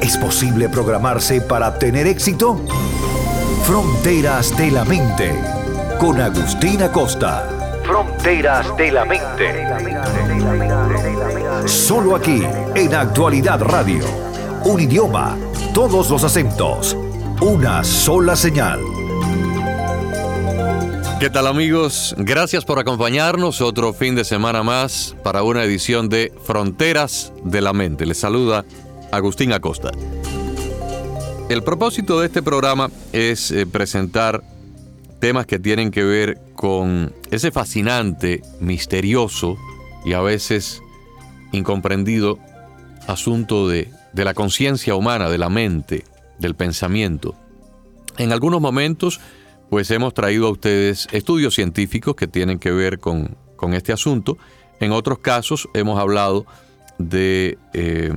¿Es posible programarse para tener éxito? Fronteras de la Mente, con Agustina Costa. Fronteras de la Mente. Solo aquí, en Actualidad Radio. Un idioma, todos los acentos, una sola señal. ¿Qué tal amigos? Gracias por acompañarnos otro fin de semana más para una edición de Fronteras de la Mente. Les saluda Agustín Acosta. El propósito de este programa es eh, presentar temas que tienen que ver con ese fascinante, misterioso y a veces incomprendido asunto de, de la conciencia humana, de la mente, del pensamiento. En algunos momentos, pues hemos traído a ustedes estudios científicos que tienen que ver con, con este asunto. En otros casos hemos hablado de eh,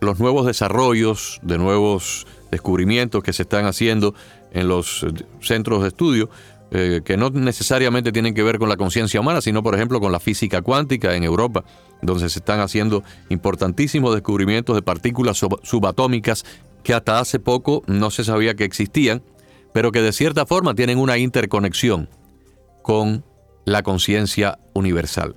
los nuevos desarrollos, de nuevos descubrimientos que se están haciendo en los eh, centros de estudio, eh, que no necesariamente tienen que ver con la conciencia humana, sino por ejemplo con la física cuántica en Europa, donde se están haciendo importantísimos descubrimientos de partículas subatómicas que hasta hace poco no se sabía que existían, pero que de cierta forma tienen una interconexión con la conciencia universal.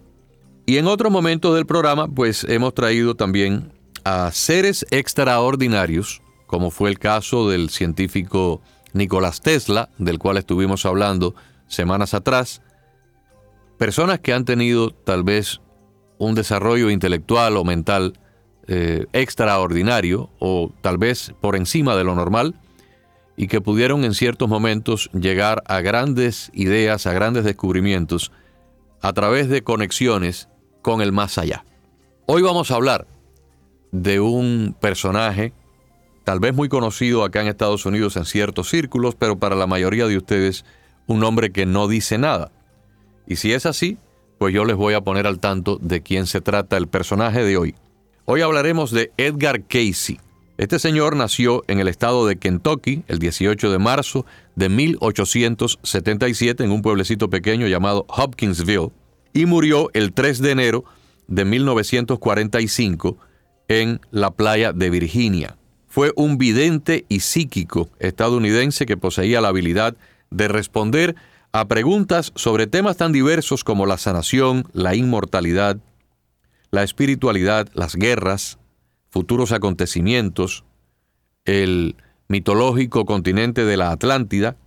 Y en otro momento del programa, pues hemos traído también a seres extraordinarios, como fue el caso del científico Nicolás Tesla, del cual estuvimos hablando semanas atrás, personas que han tenido tal vez un desarrollo intelectual o mental eh, extraordinario o tal vez por encima de lo normal y que pudieron en ciertos momentos llegar a grandes ideas, a grandes descubrimientos a través de conexiones con el más allá. Hoy vamos a hablar de un personaje tal vez muy conocido acá en Estados Unidos en ciertos círculos, pero para la mayoría de ustedes un nombre que no dice nada. Y si es así, pues yo les voy a poner al tanto de quién se trata el personaje de hoy. Hoy hablaremos de Edgar Casey. Este señor nació en el estado de Kentucky el 18 de marzo de 1877 en un pueblecito pequeño llamado Hopkinsville y murió el 3 de enero de 1945 en la playa de Virginia. Fue un vidente y psíquico estadounidense que poseía la habilidad de responder a preguntas sobre temas tan diversos como la sanación, la inmortalidad, la espiritualidad, las guerras, futuros acontecimientos, el mitológico continente de la Atlántida,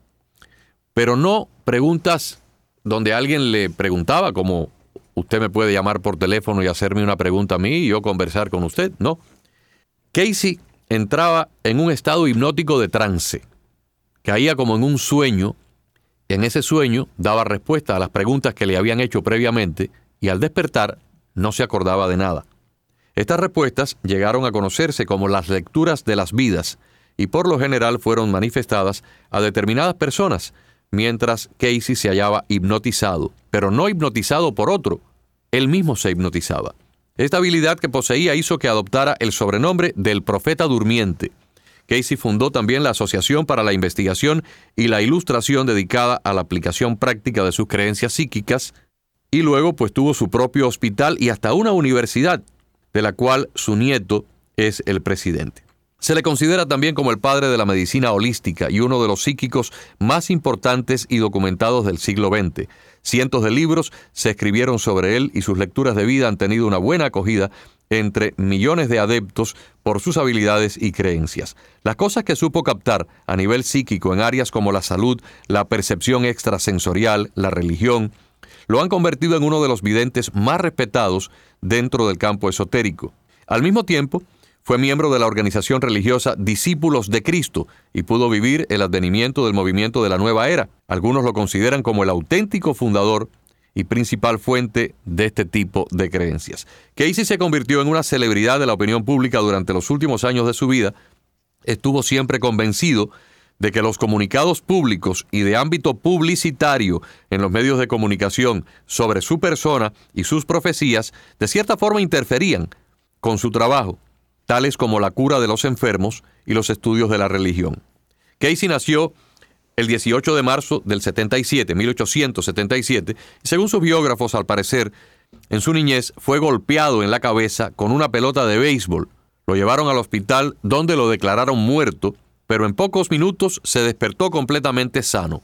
pero no preguntas donde alguien le preguntaba como usted me puede llamar por teléfono y hacerme una pregunta a mí y yo conversar con usted. No. Casey entraba en un estado hipnótico de trance. Caía como en un sueño. En ese sueño daba respuesta a las preguntas que le habían hecho previamente y al despertar no se acordaba de nada. Estas respuestas llegaron a conocerse como las lecturas de las vidas y por lo general fueron manifestadas a determinadas personas mientras Casey se hallaba hipnotizado, pero no hipnotizado por otro, él mismo se hipnotizaba. Esta habilidad que poseía hizo que adoptara el sobrenombre del profeta durmiente. Casey fundó también la Asociación para la Investigación y la Ilustración dedicada a la aplicación práctica de sus creencias psíquicas, y luego pues tuvo su propio hospital y hasta una universidad, de la cual su nieto es el presidente. Se le considera también como el padre de la medicina holística y uno de los psíquicos más importantes y documentados del siglo XX. Cientos de libros se escribieron sobre él y sus lecturas de vida han tenido una buena acogida entre millones de adeptos por sus habilidades y creencias. Las cosas que supo captar a nivel psíquico en áreas como la salud, la percepción extrasensorial, la religión, lo han convertido en uno de los videntes más respetados dentro del campo esotérico. Al mismo tiempo, fue miembro de la organización religiosa Discípulos de Cristo y pudo vivir el advenimiento del movimiento de la nueva era. Algunos lo consideran como el auténtico fundador y principal fuente de este tipo de creencias. Casey se convirtió en una celebridad de la opinión pública durante los últimos años de su vida. Estuvo siempre convencido de que los comunicados públicos y de ámbito publicitario en los medios de comunicación sobre su persona y sus profecías de cierta forma interferían con su trabajo, tales como la cura de los enfermos y los estudios de la religión. Casey nació el 18 de marzo del 77, 1877, y según sus biógrafos, al parecer, en su niñez fue golpeado en la cabeza con una pelota de béisbol. Lo llevaron al hospital donde lo declararon muerto, pero en pocos minutos se despertó completamente sano.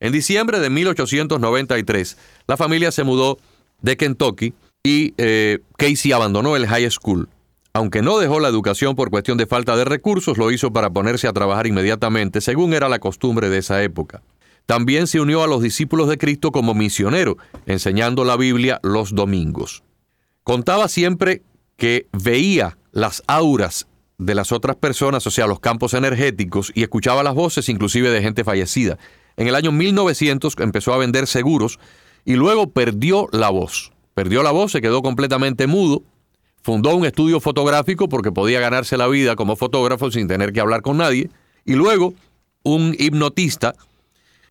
En diciembre de 1893, la familia se mudó de Kentucky y eh, Casey abandonó el high school. Aunque no dejó la educación por cuestión de falta de recursos, lo hizo para ponerse a trabajar inmediatamente, según era la costumbre de esa época. También se unió a los discípulos de Cristo como misionero, enseñando la Biblia los domingos. Contaba siempre que veía las auras de las otras personas, o sea, los campos energéticos, y escuchaba las voces inclusive de gente fallecida. En el año 1900 empezó a vender seguros y luego perdió la voz. Perdió la voz, se quedó completamente mudo, Fundó un estudio fotográfico porque podía ganarse la vida como fotógrafo sin tener que hablar con nadie. Y luego un hipnotista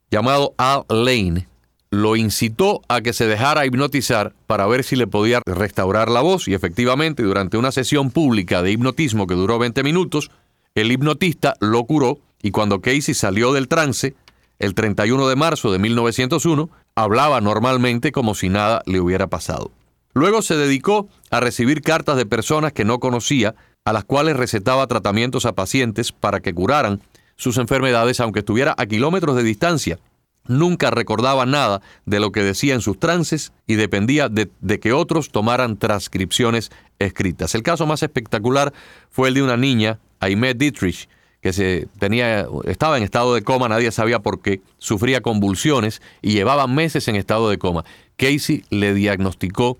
llamado Al Lane lo incitó a que se dejara hipnotizar para ver si le podía restaurar la voz y efectivamente durante una sesión pública de hipnotismo que duró 20 minutos, el hipnotista lo curó y cuando Casey salió del trance, el 31 de marzo de 1901, hablaba normalmente como si nada le hubiera pasado. Luego se dedicó a recibir cartas de personas que no conocía, a las cuales recetaba tratamientos a pacientes para que curaran sus enfermedades aunque estuviera a kilómetros de distancia. Nunca recordaba nada de lo que decía en sus trances y dependía de, que otros tomaran transcripciones escritas. El caso más espectacular fue el de una niña, Aimee Dietrich, que se tenía, estaba en estado de coma, nadie sabía por qué, sufría convulsiones y llevaba meses en estado de coma. Casey le diagnosticó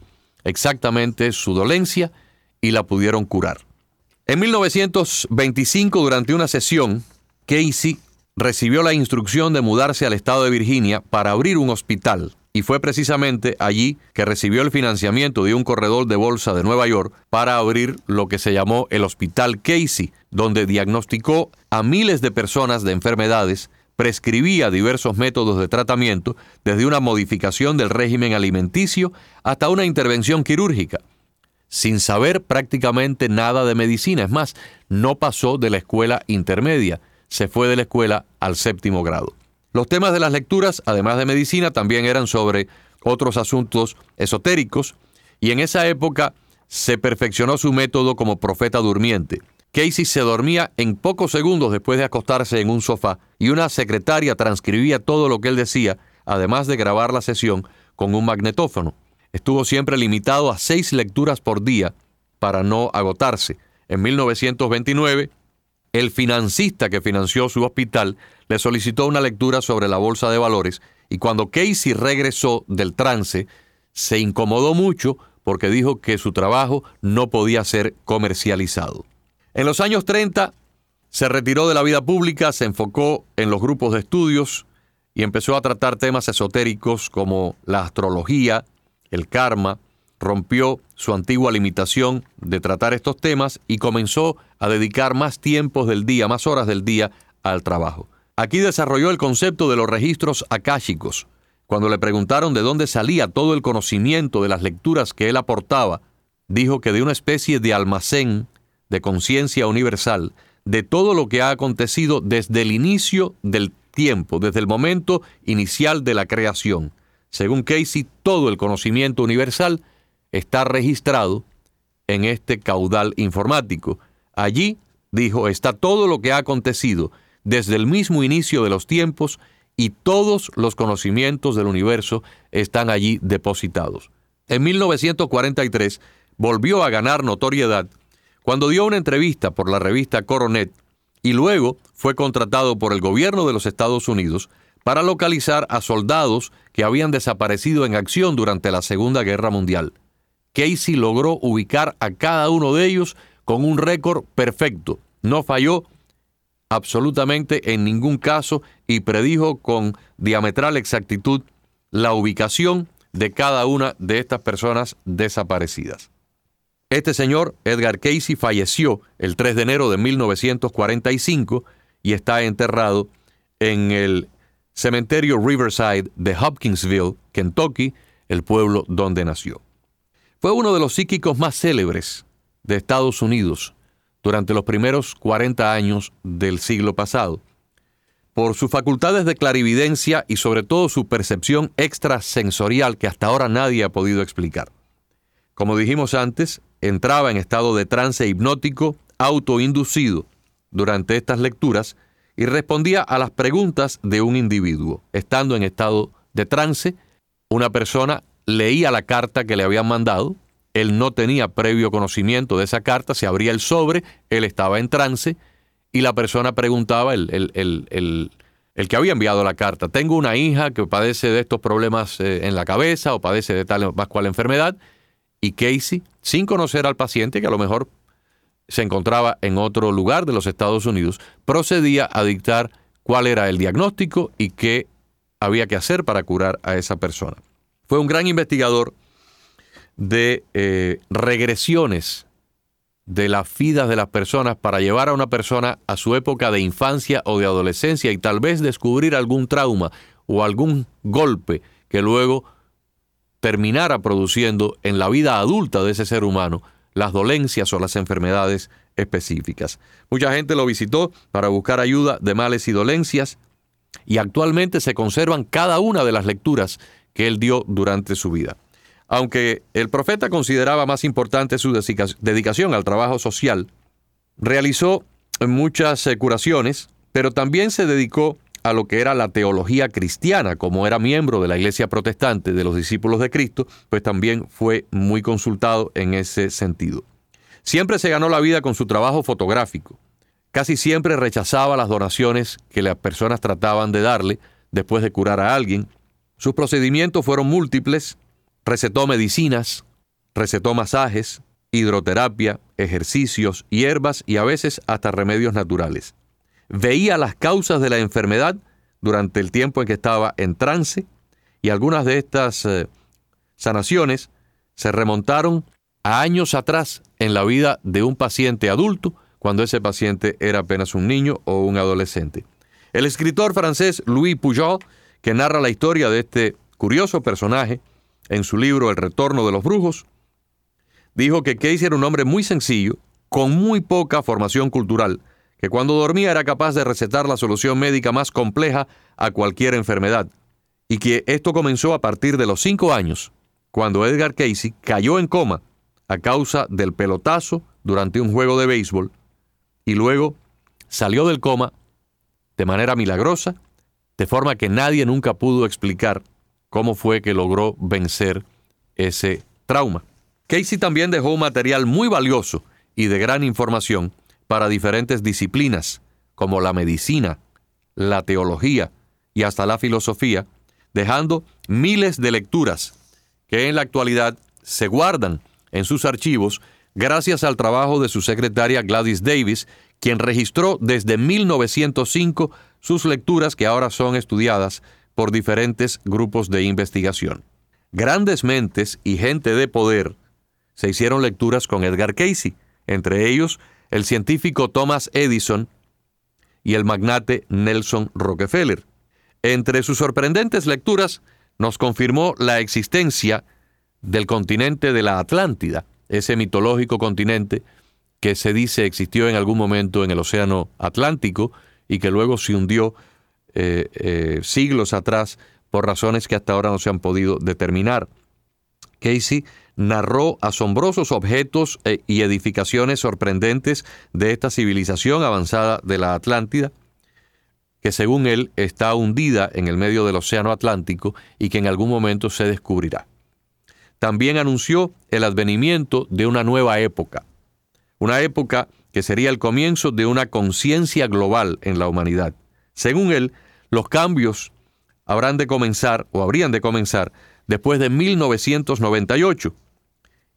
exactamente su dolencia y la pudieron curar. En 1925, durante una sesión, Casey recibió la instrucción de mudarse al estado de Virginia para abrir un hospital y fue precisamente allí que recibió el financiamiento de un corredor de bolsa de Nueva York para abrir lo que se llamó el Hospital Casey, donde diagnosticó a miles de personas de enfermedades prescribía diversos métodos de tratamiento, desde una modificación del régimen alimenticio hasta una intervención quirúrgica, sin saber prácticamente nada de medicina. Es más, no pasó de la escuela intermedia, se fue de la escuela al séptimo grado. Los temas de las lecturas, además de medicina, también eran sobre otros asuntos esotéricos, y en esa época se perfeccionó su método como profeta durmiente. Casey se dormía en pocos segundos después de acostarse en un sofá y una secretaria transcribía todo lo que él decía, además de grabar la sesión con un magnetófono. Estuvo siempre limitado a seis lecturas por día para no agotarse. En 1929, el financista que financió su hospital le solicitó una lectura sobre la bolsa de valores y cuando Casey regresó del trance, se incomodó mucho porque dijo que su trabajo no podía ser comercializado. En los años 30 se retiró de la vida pública, se enfocó en los grupos de estudios y empezó a tratar temas esotéricos como la astrología, el karma, rompió su antigua limitación de tratar estos temas y comenzó a dedicar más tiempos del día, más horas del día al trabajo. Aquí desarrolló el concepto de los registros akáshicos. Cuando le preguntaron de dónde salía todo el conocimiento de las lecturas que él aportaba, dijo que de una especie de almacén de conciencia universal de todo lo que ha acontecido desde el inicio del tiempo, desde el momento inicial de la creación. Según Casey, todo el conocimiento universal está registrado en este caudal informático. Allí, dijo, está todo lo que ha acontecido desde el mismo inicio de los tiempos y todos los conocimientos del universo están allí depositados. En 1943 volvió a ganar notoriedad cuando dio una entrevista por la revista Coronet y luego fue contratado por el gobierno de los Estados Unidos para localizar a soldados que habían desaparecido en acción durante la Segunda Guerra Mundial. Casey logró ubicar a cada uno de ellos con un récord perfecto. No falló absolutamente en ningún caso y predijo con diametral exactitud la ubicación de cada una de estas personas desaparecidas. Este señor, Edgar Casey, falleció el 3 de enero de 1945 y está enterrado en el cementerio Riverside de Hopkinsville, Kentucky, el pueblo donde nació. Fue uno de los psíquicos más célebres de Estados Unidos durante los primeros 40 años del siglo pasado, por sus facultades de clarividencia y sobre todo su percepción extrasensorial que hasta ahora nadie ha podido explicar. Como dijimos antes, entraba en estado de trance hipnótico autoinducido durante estas lecturas y respondía a las preguntas de un individuo. Estando en estado de trance, una persona leía la carta que le habían mandado, él no tenía previo conocimiento de esa carta, se abría el sobre, él estaba en trance y la persona preguntaba, el, el, que había enviado la carta, tengo una hija que padece de estos problemas eh, en la cabeza o padece de tal o cual enfermedad, y Casey, sin conocer al paciente, que a lo mejor se encontraba en otro lugar de los Estados Unidos, procedía a dictar cuál era el diagnóstico y qué había que hacer para curar a esa persona. Fue un gran investigador de eh, regresiones de las vidas de las personas para llevar a una persona a su época de infancia o de adolescencia y tal vez descubrir algún trauma o algún golpe que luego terminara produciendo en la vida adulta de ese ser humano las dolencias o las enfermedades específicas. Mucha gente lo visitó para buscar ayuda de males y dolencias y actualmente se conservan cada una de las lecturas que él dio durante su vida. Aunque el profeta consideraba más importante su dedicación al trabajo social, realizó muchas eh, curaciones, pero también se dedicó a lo que era la teología cristiana, como era miembro de la iglesia protestante de los discípulos de Cristo, pues también fue muy consultado en ese sentido. Siempre se ganó la vida con su trabajo fotográfico. Casi siempre rechazaba las donaciones que las personas trataban de darle después de curar a alguien. Sus procedimientos fueron múltiples. Recetó medicinas, recetó masajes, hidroterapia, ejercicios, hierbas y a veces hasta remedios naturales veía las causas de la enfermedad durante el tiempo en que estaba en trance y algunas de estas eh, sanaciones se remontaron a años atrás en la vida de un paciente adulto cuando ese paciente era apenas un niño o un adolescente. El escritor francés Louis Pujol, que narra la historia de este curioso personaje en su libro El retorno de los brujos, dijo que Casey era un hombre muy sencillo, con muy poca formación cultural, que cuando dormía era capaz de recetar la solución médica más compleja a cualquier enfermedad, y que esto comenzó a partir de los cinco años, cuando Edgar Casey cayó en coma a causa del pelotazo durante un juego de béisbol, y luego salió del coma de manera milagrosa, de forma que nadie nunca pudo explicar cómo fue que logró vencer ese trauma. Casey también dejó un material muy valioso y de gran información para diferentes disciplinas, como la medicina, la teología y hasta la filosofía, dejando miles de lecturas que en la actualidad se guardan en sus archivos gracias al trabajo de su secretaria Gladys Davis, quien registró desde 1905 sus lecturas que ahora son estudiadas por diferentes grupos de investigación. Grandes mentes y gente de poder se hicieron lecturas con Edgar Casey, entre ellos el científico Thomas Edison y el magnate Nelson Rockefeller. Entre sus sorprendentes lecturas nos confirmó la existencia del continente de la Atlántida, ese mitológico continente que se dice existió en algún momento en el Océano Atlántico y que luego se hundió eh, eh, siglos atrás por razones que hasta ahora no se han podido determinar. Casey narró asombrosos objetos eh, y edificaciones sorprendentes de esta civilización avanzada de la Atlántida, que según él está hundida en el medio del Océano Atlántico y que en algún momento se descubrirá. También anunció el advenimiento de una nueva época, una época que sería el comienzo de una conciencia global en la humanidad. Según él, los cambios habrán de comenzar o habrían de comenzar después de 1998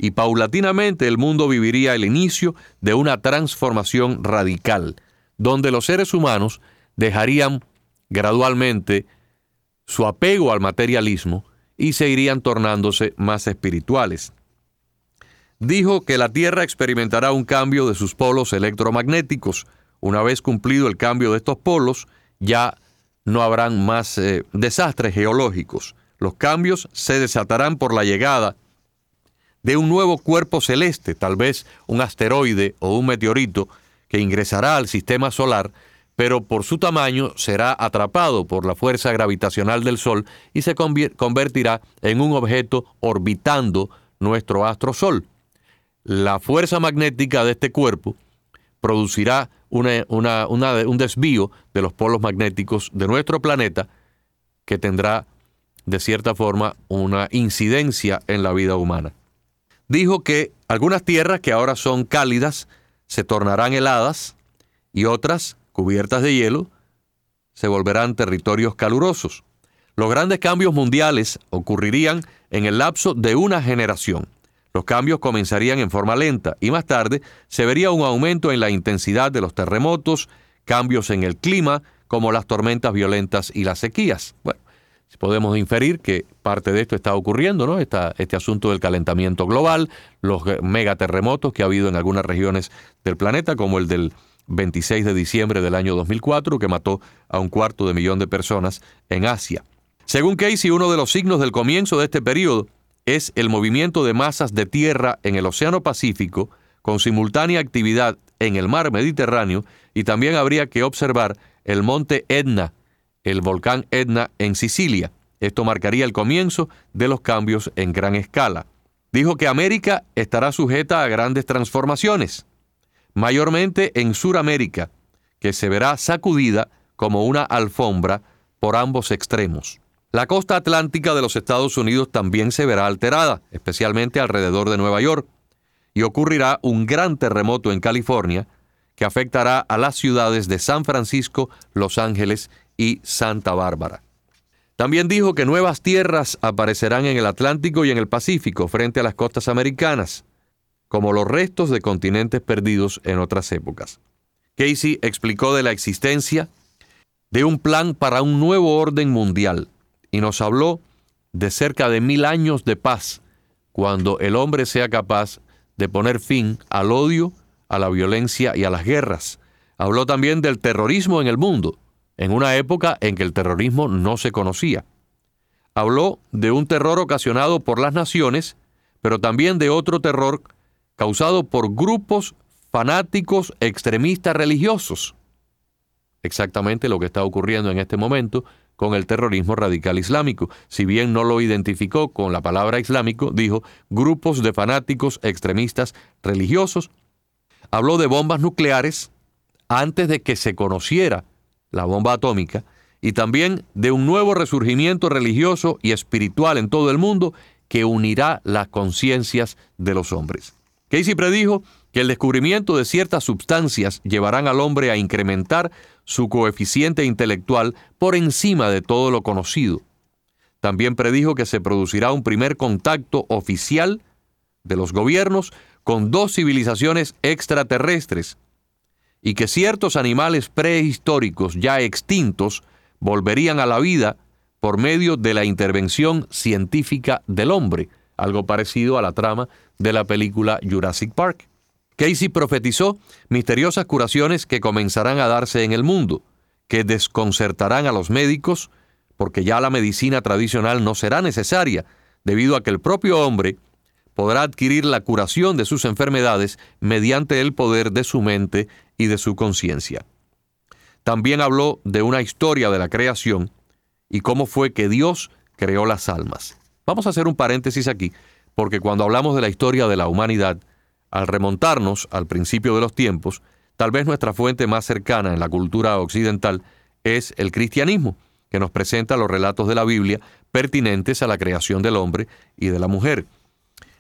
y paulatinamente el mundo viviría el inicio de una transformación radical, donde los seres humanos dejarían gradualmente su apego al materialismo y se irían tornándose más espirituales. Dijo que la Tierra experimentará un cambio de sus polos electromagnéticos. Una vez cumplido el cambio de estos polos, ya no habrán más eh, desastres geológicos. Los cambios se desatarán por la llegada de un nuevo cuerpo celeste, tal vez un asteroide o un meteorito que ingresará al sistema solar, pero por su tamaño será atrapado por la fuerza gravitacional del Sol y se convertirá en un objeto orbitando nuestro astro Sol. La fuerza magnética de este cuerpo producirá un desvío de los polos magnéticos de nuestro planeta que tendrá de cierta forma una incidencia en la vida humana. Dijo que algunas tierras que ahora son cálidas se tornarán heladas y otras, cubiertas de hielo, se volverán territorios calurosos. Los grandes cambios mundiales ocurrirían en el lapso de una generación. Los cambios comenzarían en forma lenta y más tarde se vería un aumento en la intensidad de los terremotos, cambios en el clima, como las tormentas violentas y las sequías. Bueno, podemos inferir que parte de esto está ocurriendo, ¿no? este asunto del calentamiento global, los megaterremotos que ha habido en algunas regiones del planeta, como el del 26 de diciembre del año 2004, que mató a un cuarto de millón de personas en Asia. Según Casey, uno de los signos del comienzo de este periodo es el movimiento de masas de tierra en el Océano Pacífico con simultánea actividad en el mar Mediterráneo y también habría que observar el monte Etna el volcán Etna en Sicilia. Esto marcaría el comienzo de los cambios en gran escala. Dijo que América estará sujeta a grandes transformaciones, mayormente en Sudamérica, que se verá sacudida como una alfombra por ambos extremos. La costa atlántica de los Estados Unidos también se verá alterada, especialmente alrededor de Nueva York, y ocurrirá un gran terremoto en California que afectará a las ciudades de San Francisco, Los Ángeles y Santa Bárbara. También dijo que nuevas tierras aparecerán en el Atlántico y en el Pacífico frente a las costas americanas, como los restos de continentes perdidos en otras épocas. Casey explicó de la existencia de un plan para un nuevo orden mundial y nos habló de cerca de mil años de paz, cuando el hombre sea capaz de poner fin al odio, a la violencia y a las guerras. Habló también del terrorismo en el mundo en una época en que el terrorismo no se conocía. Habló de un terror ocasionado por las naciones, pero también de otro terror causado por grupos fanáticos extremistas religiosos. Exactamente lo que está ocurriendo en este momento con el terrorismo radical islámico. Si bien no lo identificó con la palabra islámico, dijo grupos de fanáticos extremistas religiosos. Habló de bombas nucleares antes de que se conociera la bomba atómica, y también de un nuevo resurgimiento religioso y espiritual en todo el mundo que unirá las conciencias de los hombres. Casey predijo que el descubrimiento de ciertas sustancias llevarán al hombre a incrementar su coeficiente intelectual por encima de todo lo conocido. También predijo que se producirá un primer contacto oficial de los gobiernos con dos civilizaciones extraterrestres, y que ciertos animales prehistóricos ya extintos volverían a la vida por medio de la intervención científica del hombre, algo parecido a la trama de la película Jurassic Park. Casey profetizó misteriosas curaciones que comenzarán a darse en el mundo, que desconcertarán a los médicos, porque ya la medicina tradicional no será necesaria, debido a que el propio hombre podrá adquirir la curación de sus enfermedades mediante el poder de su mente y de su conciencia. También habló de una historia de la creación y cómo fue que Dios creó las almas. Vamos a hacer un paréntesis aquí, porque cuando hablamos de la historia de la humanidad, al remontarnos al principio de los tiempos, tal vez nuestra fuente más cercana en la cultura occidental es el cristianismo, que nos presenta los relatos de la Biblia pertinentes a la creación del hombre y de la mujer.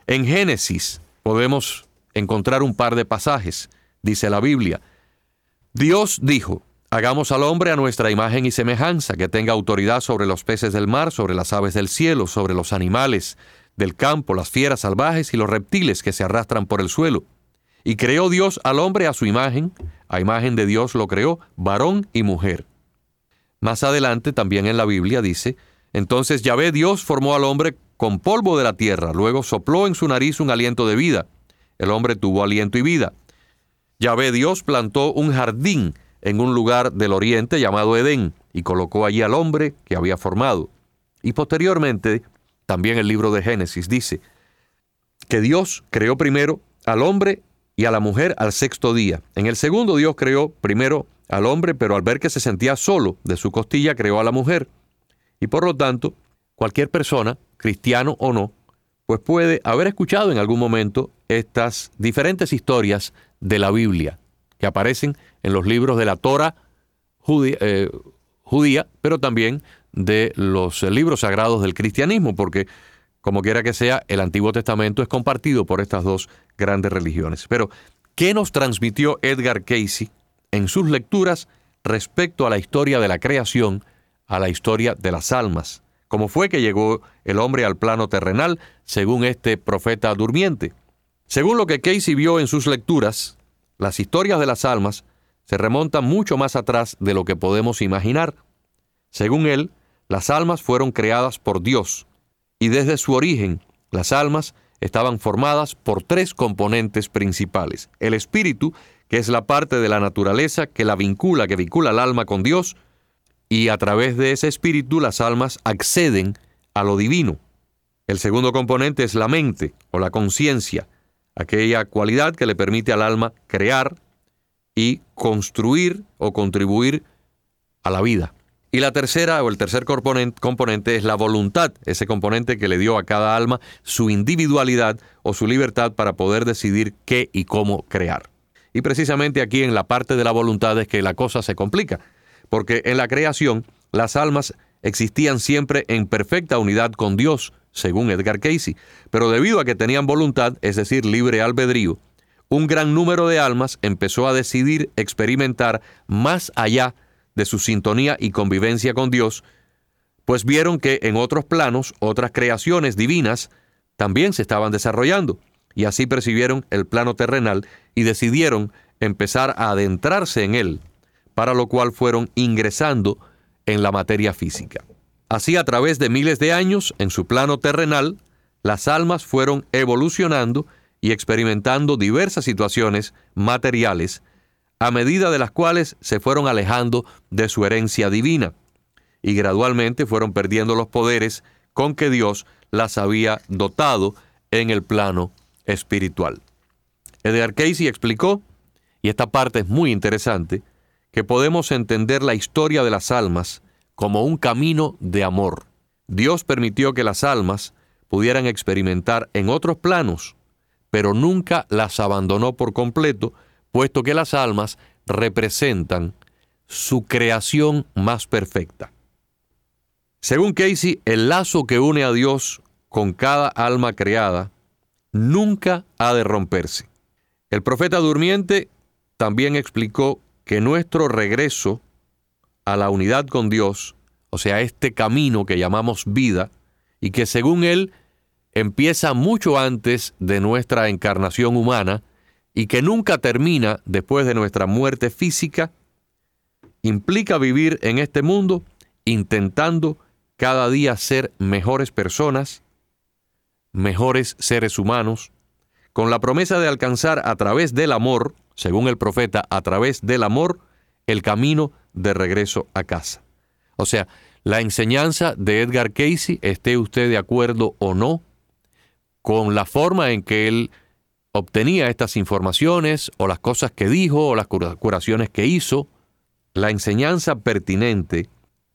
En Génesis podemos encontrar un par de pasajes. Dice la Biblia, Dios dijo, hagamos al hombre a nuestra imagen y semejanza, que tenga autoridad sobre los peces del mar, sobre las aves del cielo, sobre los animales del campo, las fieras salvajes y los reptiles que se arrastran por el suelo. Y creó Dios al hombre a su imagen, a imagen de Dios lo creó, varón y mujer. Más adelante también en la Biblia dice, entonces Yahvé Dios formó al hombre con polvo de la tierra, luego sopló en su nariz un aliento de vida. El hombre tuvo aliento y vida. Yahvé Dios plantó un jardín en un lugar del oriente llamado Edén, y colocó allí al hombre que había formado. Y posteriormente, también el libro de Génesis dice que Dios creó primero al hombre y a la mujer al sexto día. En el segundo Dios creó primero al hombre, pero al ver que se sentía solo de su costilla, creó a la mujer. Y por lo tanto, cualquier persona, cristiano o no, pues puede haber escuchado en algún momento estas diferentes historias de la Biblia que aparecen en los libros de la Torah judía, eh, judía pero también de los libros sagrados del cristianismo, porque como quiera que sea, el Antiguo Testamento es compartido por estas dos grandes religiones. Pero, ¿qué nos transmitió Edgar Casey en sus lecturas respecto a la historia de la creación, a la historia de las almas? ¿Cómo fue que llegó el hombre al plano terrenal, según este profeta durmiente? Según lo que Casey vio en sus lecturas, las historias de las almas se remontan mucho más atrás de lo que podemos imaginar. Según él, las almas fueron creadas por Dios, y desde su origen las almas estaban formadas por tres componentes principales. El espíritu, que es la parte de la naturaleza que la vincula, que vincula al alma con Dios, y a través de ese espíritu las almas acceden a lo divino. El segundo componente es la mente o la conciencia, aquella cualidad que le permite al alma crear y construir o contribuir a la vida. Y la tercera o el tercer componente es la voluntad, ese componente que le dio a cada alma su individualidad o su libertad para poder decidir qué y cómo crear. Y precisamente aquí en la parte de la voluntad es que la cosa se complica, porque en la creación las almas existían siempre en perfecta unidad con Dios, según Edgar Casey, pero debido a que tenían voluntad, es decir, libre albedrío, un gran número de almas empezó a decidir experimentar más allá de su sintonía y convivencia con Dios, pues vieron que en otros planos otras creaciones divinas también se estaban desarrollando, y así percibieron el plano terrenal y decidieron empezar a adentrarse en él, para lo cual fueron ingresando en la materia física. Así a través de miles de años, en su plano terrenal, las almas fueron evolucionando y experimentando diversas situaciones materiales a medida de las cuales se fueron alejando de su herencia divina y gradualmente fueron perdiendo los poderes con que Dios las había dotado en el plano espiritual. Edgar Casey explicó, y esta parte es muy interesante, que podemos entender la historia de las almas como un camino de amor. Dios permitió que las almas pudieran experimentar en otros planos, pero nunca las abandonó por completo, puesto que las almas representan su creación más perfecta. Según Casey, el lazo que une a Dios con cada alma creada nunca ha de romperse. El profeta durmiente también explicó que nuestro regreso a la unidad con Dios, o sea, este camino que llamamos vida, y que según él empieza mucho antes de nuestra encarnación humana, y que nunca termina después de nuestra muerte física, implica vivir en este mundo intentando cada día ser mejores personas, mejores seres humanos, con la promesa de alcanzar a través del amor, según el profeta, a través del amor, el camino de regreso a casa. O sea, la enseñanza de Edgar Casey, esté usted de acuerdo o no, con la forma en que él obtenía estas informaciones o las cosas que dijo o las curaciones que hizo, la enseñanza pertinente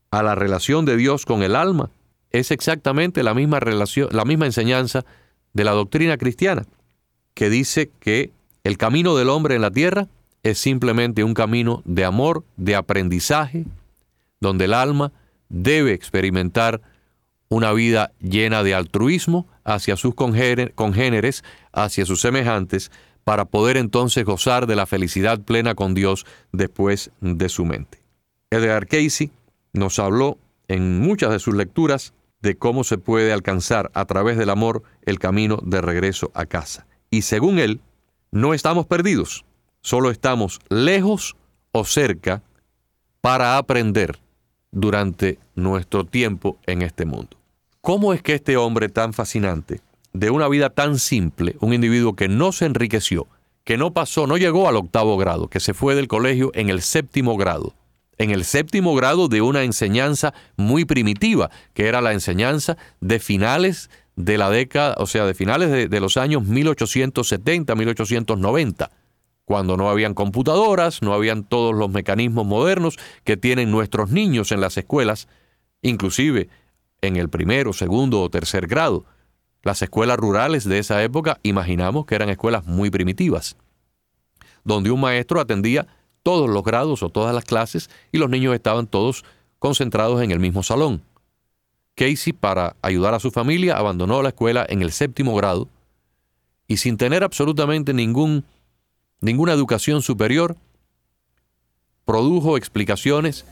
a la relación de Dios con el alma es exactamente la misma relación, la misma enseñanza de la doctrina cristiana, que dice que el camino del hombre en la tierra es simplemente un camino de amor, de aprendizaje, donde el alma debe experimentar una vida llena de altruismo hacia sus congéneres, hacia sus semejantes, para poder entonces gozar de la felicidad plena con Dios después de su mente. Edgar Casey nos habló en muchas de sus lecturas de cómo se puede alcanzar a través del amor el camino de regreso a casa. Y según él, no estamos perdidos, solo estamos lejos o cerca para aprender durante nuestro tiempo en este mundo. ¿Cómo es que este hombre tan fascinante, de una vida tan simple, un individuo que no se enriqueció, que no pasó, no llegó al octavo grado, que se fue del colegio en el séptimo grado, en el séptimo grado de una enseñanza muy primitiva, que era la enseñanza de finales de la década, o sea, de finales de, los años 1870, 1890, cuando no habían computadoras, no habían todos los mecanismos modernos que tienen nuestros niños en las escuelas, inclusive en el primero, segundo o tercer grado. Las escuelas rurales de esa época imaginamos que eran escuelas muy primitivas, donde un maestro atendía todos los grados o todas las clases y los niños estaban todos concentrados en el mismo salón. Casey, para ayudar a su familia, abandonó la escuela en el séptimo grado y sin tener absolutamente ningún, ninguna educación superior, produjo explicaciones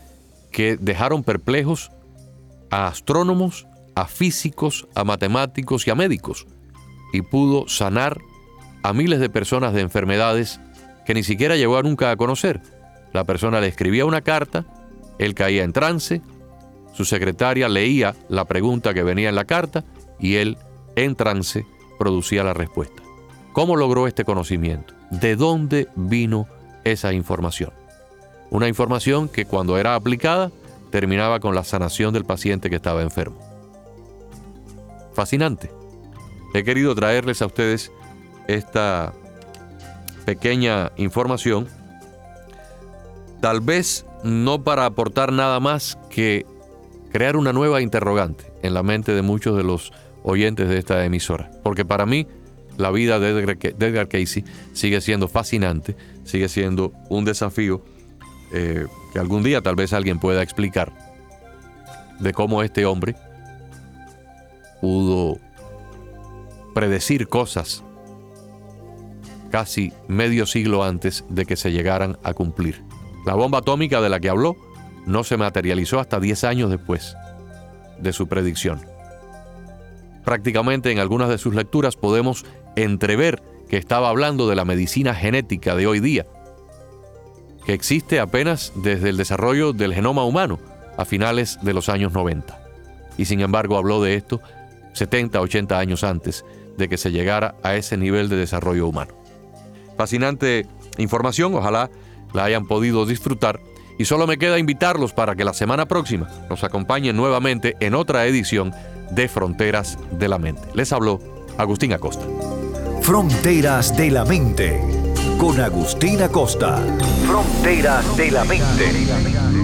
que dejaron perplejos a astrónomos, a físicos, a matemáticos y a médicos, y pudo sanar a miles de personas de enfermedades que ni siquiera llegó nunca a conocer. La persona le escribía una carta, él caía en trance, su secretaria leía la pregunta que venía en la carta y él, en trance, producía la respuesta. ¿Cómo logró este conocimiento? ¿De dónde vino esa información? Una información que cuando era aplicada terminaba con la sanación del paciente que estaba enfermo. Fascinante. He querido traerles a ustedes esta pequeña información, tal vez no para aportar nada más que crear una nueva interrogante en la mente de muchos de los oyentes de esta emisora. Porque para mí la vida de Edgar, Casey sigue siendo fascinante, sigue siendo un desafío eh, que algún día tal vez alguien pueda explicar de cómo este hombre pudo predecir cosas casi medio siglo antes de que se llegaran a cumplir. La bomba atómica de la que habló no se materializó hasta 10 años después de su predicción. Prácticamente en algunas de sus lecturas podemos entrever que estaba hablando de la medicina genética de hoy día, que existe apenas desde el desarrollo del genoma humano a finales de los años 90. Y sin embargo habló de esto 70, 80 años antes de que se llegara a ese nivel de desarrollo humano. Fascinante información, ojalá la hayan podido disfrutar. Y solo me queda invitarlos para que la semana próxima nos acompañen nuevamente en otra edición de Fronteras de la Mente. Les habló Agustín Acosta. Fronteras de la Mente con Agustín Acosta. Fronteras de la Mente.